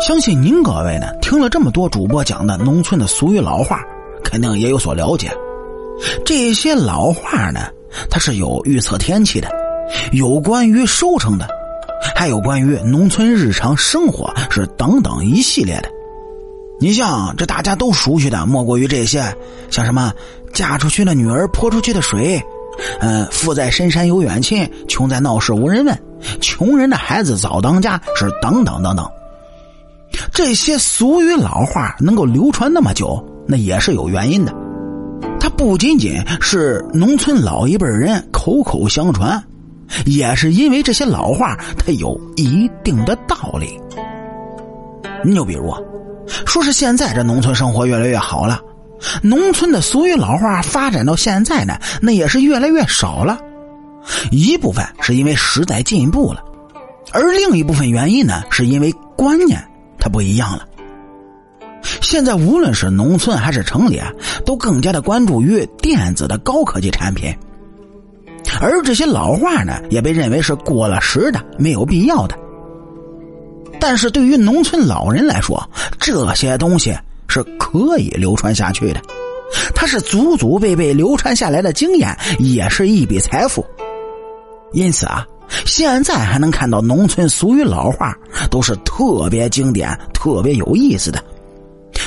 相信您各位呢，听了这么多主播讲的农村的俗语老话，肯定也有所了解。这些老话呢，它是有预测天气的，有关于收成的，还有关于农村日常生活，是等等一系列的。你像这大家都熟悉的，莫过于这些，像什么嫁出去的女儿泼出去的水，嗯，富在深山有远亲，穷在闹市无人问，穷人的孩子早当家，是等等等等。这些俗语老话能够流传那么久，那也是有原因的。它不仅仅是农村老一辈人口口相传，也是因为这些老话它有一定的道理。你就比如。说是现在这农村生活越来越好了，农村的俗语老话发展到现在呢，那也是越来越少了。一部分是因为时代进步了，而另一部分原因呢，是因为观念它不一样了。现在无论是农村还是城里啊，都更加的关注于电子的高科技产品，而这些老话呢，也被认为是过了时的、没有必要的。但是对于农村老人来说，这些东西是可以流传下去的，它是祖祖辈辈流传下来的经验，也是一笔财富。因此啊，现在还能看到农村俗语老话，都是特别经典、特别有意思的。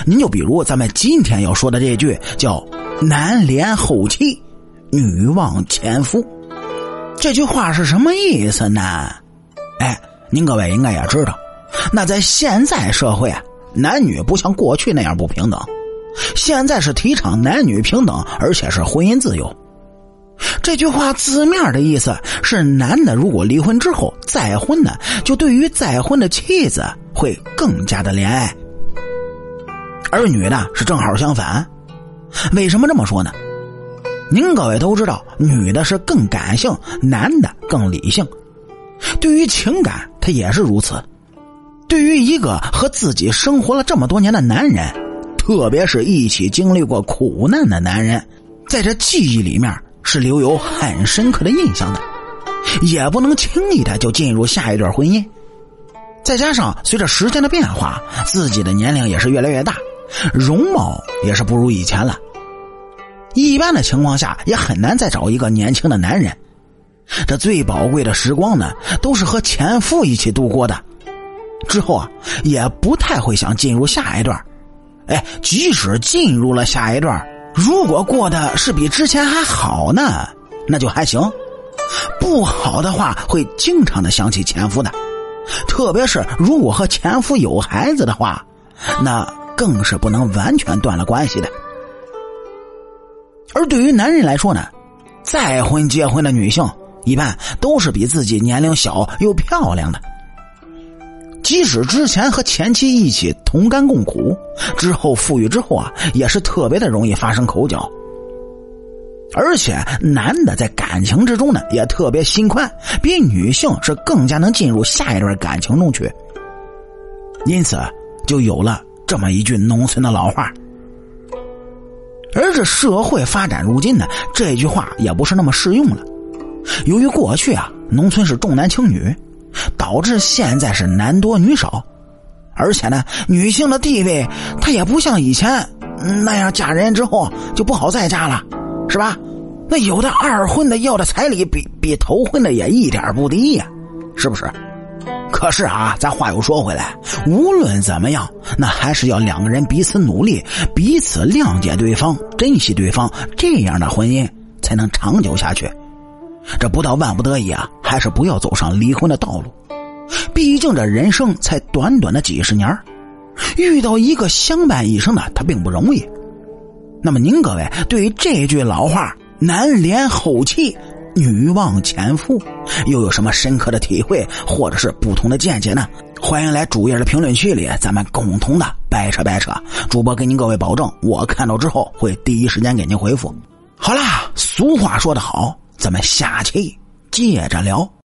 您就比如咱们今天要说的这句，叫“男怜后妻，女望前夫”。这句话是什么意思呢？哎，您各位应该也知道。那在现在社会啊，男女不像过去那样不平等，现在是提倡男女平等，而且是婚姻自由。这句话字面的意思是，男的如果离婚之后再婚呢，就对于再婚的妻子会更加的怜爱；而女的是正好相反。为什么这么说呢？您各位都知道，女的是更感性，男的更理性，对于情感，他也是如此。对于一个和自己生活了这么多年的男人，特别是一起经历过苦难的男人，在这记忆里面是留有很深刻的印象的，也不能轻易的就进入下一段婚姻。再加上随着时间的变化，自己的年龄也是越来越大，容貌也是不如以前了。一般的情况下，也很难再找一个年轻的男人。这最宝贵的时光呢，都是和前夫一起度过的。之后啊，也不太会想进入下一段哎，即使进入了下一段如果过得是比之前还好呢，那就还行；不好的话，会经常的想起前夫的。特别是如果和前夫有孩子的话，那更是不能完全断了关系的。而对于男人来说呢，再婚结婚的女性一般都是比自己年龄小又漂亮的。即使之前和前妻一起同甘共苦，之后富裕之后啊，也是特别的容易发生口角。而且男的在感情之中呢，也特别心宽，比女性是更加能进入下一段感情中去。因此，就有了这么一句农村的老话。而这社会发展如今呢，这句话也不是那么适用了。由于过去啊，农村是重男轻女。导致现在是男多女少，而且呢，女性的地位她也不像以前那样嫁人之后就不好再嫁了，是吧？那有的二婚的要的彩礼比比头婚的也一点不低呀，是不是？可是啊，咱话又说回来，无论怎么样，那还是要两个人彼此努力，彼此谅解对方，珍惜对方，这样的婚姻才能长久下去。这不到万不得已啊，还是不要走上离婚的道路。毕竟这人生才短短的几十年遇到一个相伴一生的，他并不容易。那么您各位对于这句老话“男怜后妻，女望前夫”又有什么深刻的体会，或者是不同的见解呢？欢迎来主页的评论区里，咱们共同的掰扯掰扯。主播给您各位保证，我看到之后会第一时间给您回复。好啦，俗话说得好。咱们下期接着聊。